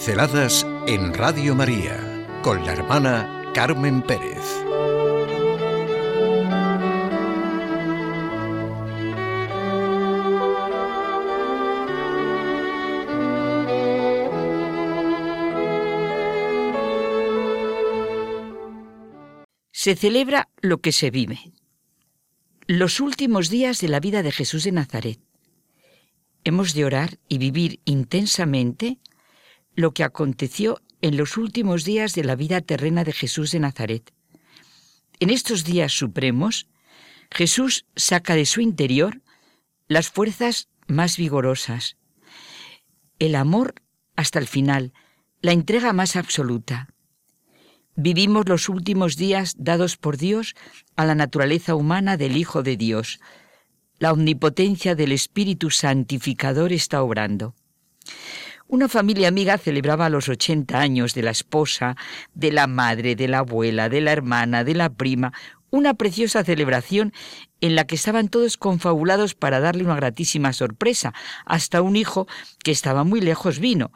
Pinceladas en Radio María con la hermana Carmen Pérez. Se celebra lo que se vive. Los últimos días de la vida de Jesús de Nazaret. Hemos de orar y vivir intensamente lo que aconteció en los últimos días de la vida terrena de Jesús de Nazaret. En estos días supremos, Jesús saca de su interior las fuerzas más vigorosas, el amor hasta el final, la entrega más absoluta. Vivimos los últimos días dados por Dios a la naturaleza humana del Hijo de Dios. La omnipotencia del Espíritu Santificador está obrando. Una familia amiga celebraba los 80 años de la esposa, de la madre, de la abuela, de la hermana, de la prima, una preciosa celebración en la que estaban todos confabulados para darle una gratísima sorpresa. Hasta un hijo que estaba muy lejos vino.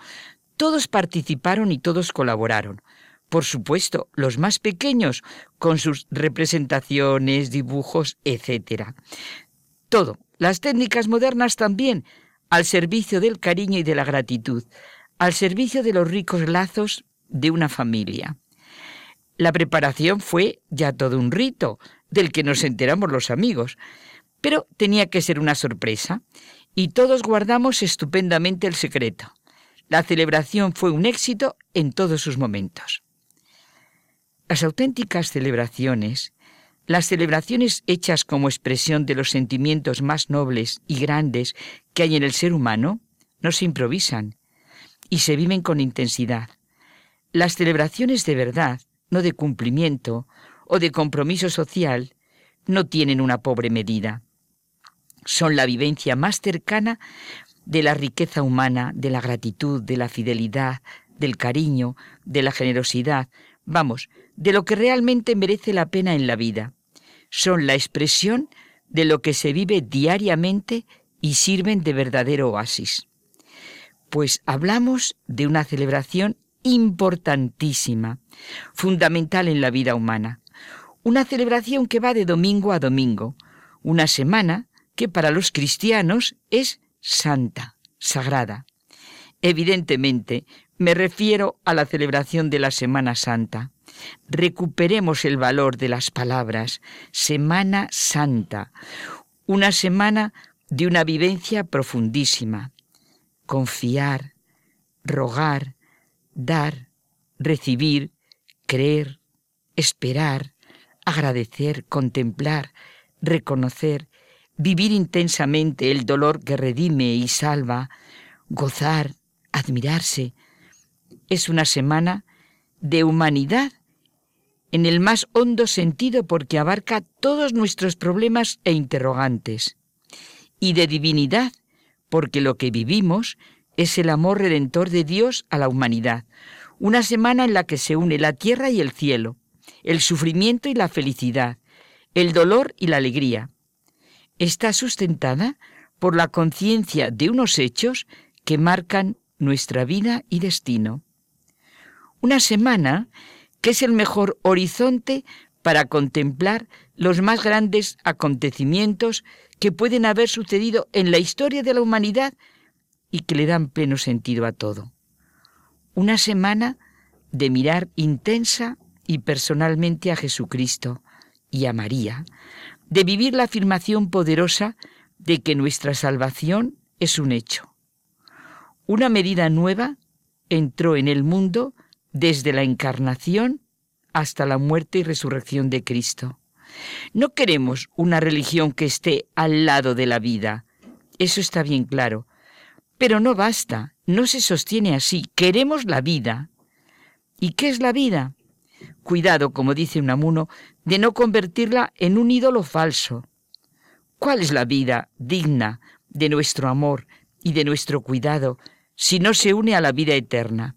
Todos participaron y todos colaboraron. Por supuesto, los más pequeños, con sus representaciones, dibujos, etc. Todo. Las técnicas modernas también, al servicio del cariño y de la gratitud, al servicio de los ricos lazos de una familia. La preparación fue ya todo un rito, del que nos enteramos los amigos, pero tenía que ser una sorpresa, y todos guardamos estupendamente el secreto. La celebración fue un éxito en todos sus momentos. Las auténticas celebraciones las celebraciones hechas como expresión de los sentimientos más nobles y grandes que hay en el ser humano no se improvisan y se viven con intensidad. Las celebraciones de verdad, no de cumplimiento o de compromiso social, no tienen una pobre medida. Son la vivencia más cercana de la riqueza humana, de la gratitud, de la fidelidad, del cariño, de la generosidad, vamos, de lo que realmente merece la pena en la vida. Son la expresión de lo que se vive diariamente y sirven de verdadero oasis. Pues hablamos de una celebración importantísima, fundamental en la vida humana. Una celebración que va de domingo a domingo, una semana que para los cristianos es santa, sagrada. Evidentemente, me refiero a la celebración de la Semana Santa. Recuperemos el valor de las palabras. Semana Santa. Una semana de una vivencia profundísima. Confiar, rogar, dar, recibir, creer, esperar, agradecer, contemplar, reconocer, vivir intensamente el dolor que redime y salva, gozar, admirarse. Es una semana de humanidad en el más hondo sentido porque abarca todos nuestros problemas e interrogantes, y de divinidad porque lo que vivimos es el amor redentor de Dios a la humanidad, una semana en la que se une la tierra y el cielo, el sufrimiento y la felicidad, el dolor y la alegría. Está sustentada por la conciencia de unos hechos que marcan nuestra vida y destino. Una semana que es el mejor horizonte para contemplar los más grandes acontecimientos que pueden haber sucedido en la historia de la humanidad y que le dan pleno sentido a todo. Una semana de mirar intensa y personalmente a Jesucristo y a María, de vivir la afirmación poderosa de que nuestra salvación es un hecho una medida nueva entró en el mundo desde la encarnación hasta la muerte y resurrección de Cristo. No queremos una religión que esté al lado de la vida, eso está bien claro, pero no basta, no se sostiene así, queremos la vida. ¿Y qué es la vida? Cuidado, como dice Unamuno, de no convertirla en un ídolo falso. ¿Cuál es la vida digna de nuestro amor y de nuestro cuidado si no se une a la vida eterna.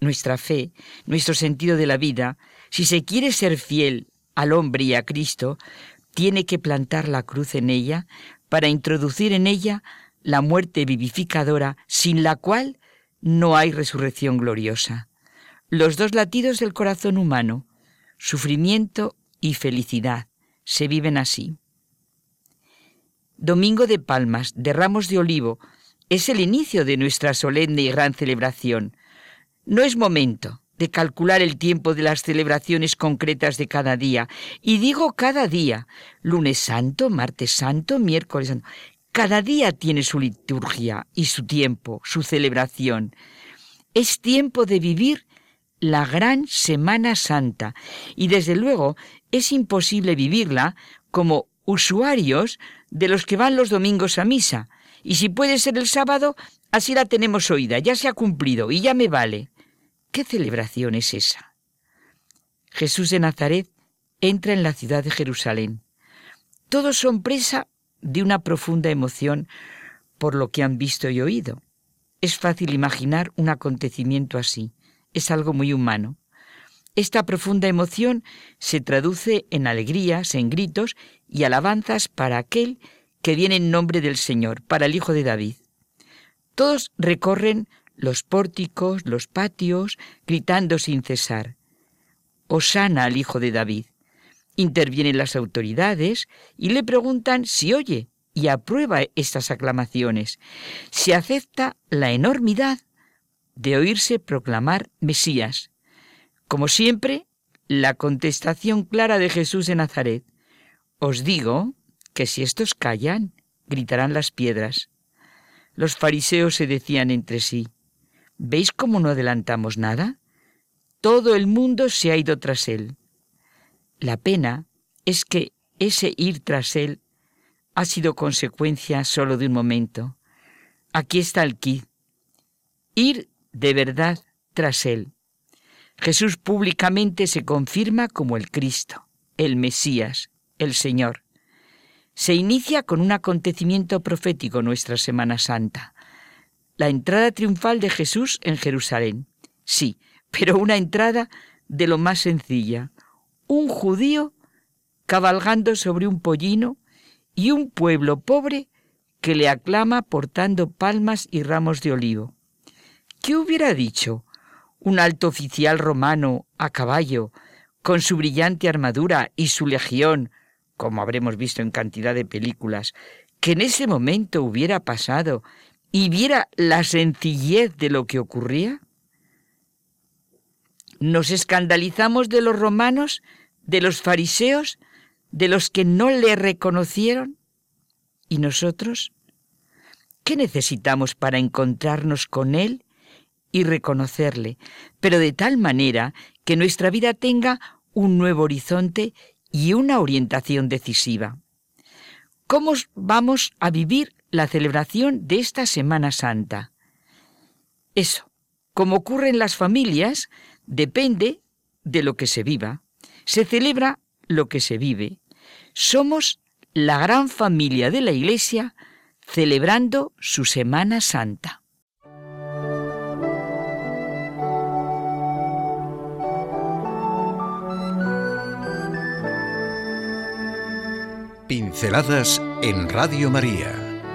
Nuestra fe, nuestro sentido de la vida, si se quiere ser fiel al hombre y a Cristo, tiene que plantar la cruz en ella para introducir en ella la muerte vivificadora sin la cual no hay resurrección gloriosa. Los dos latidos del corazón humano, sufrimiento y felicidad, se viven así. Domingo de Palmas, de Ramos de Olivo, es el inicio de nuestra solemne y gran celebración. No es momento de calcular el tiempo de las celebraciones concretas de cada día. Y digo cada día, lunes santo, martes santo, miércoles santo. Cada día tiene su liturgia y su tiempo, su celebración. Es tiempo de vivir la gran Semana Santa y desde luego es imposible vivirla como usuarios de los que van los domingos a misa. Y si puede ser el sábado, así la tenemos oída, ya se ha cumplido y ya me vale. ¿Qué celebración es esa? Jesús de Nazaret entra en la ciudad de Jerusalén. Todos son presa de una profunda emoción por lo que han visto y oído. Es fácil imaginar un acontecimiento así. Es algo muy humano. Esta profunda emoción se traduce en alegrías, en gritos y alabanzas para aquel que viene en nombre del Señor, para el Hijo de David. Todos recorren los pórticos, los patios, gritando sin cesar. Osana al hijo de David. Intervienen las autoridades y le preguntan si oye y aprueba estas aclamaciones, si acepta la enormidad de oírse proclamar Mesías. Como siempre, la contestación clara de Jesús de Nazaret. Os digo que si estos callan, gritarán las piedras. Los fariseos se decían entre sí, ¿Veis cómo no adelantamos nada? Todo el mundo se ha ido tras él. La pena es que ese ir tras él ha sido consecuencia solo de un momento. Aquí está el kit. Ir de verdad tras él. Jesús públicamente se confirma como el Cristo, el Mesías, el Señor. Se inicia con un acontecimiento profético nuestra Semana Santa la entrada triunfal de Jesús en Jerusalén. Sí, pero una entrada de lo más sencilla. Un judío cabalgando sobre un pollino y un pueblo pobre que le aclama portando palmas y ramos de olivo. ¿Qué hubiera dicho un alto oficial romano a caballo, con su brillante armadura y su legión, como habremos visto en cantidad de películas, que en ese momento hubiera pasado y viera la sencillez de lo que ocurría? ¿Nos escandalizamos de los romanos, de los fariseos, de los que no le reconocieron? ¿Y nosotros? ¿Qué necesitamos para encontrarnos con Él y reconocerle, pero de tal manera que nuestra vida tenga un nuevo horizonte y una orientación decisiva? ¿Cómo vamos a vivir la celebración de esta Semana Santa. Eso, como ocurre en las familias, depende de lo que se viva. Se celebra lo que se vive. Somos la gran familia de la Iglesia celebrando su Semana Santa. Pinceladas en Radio María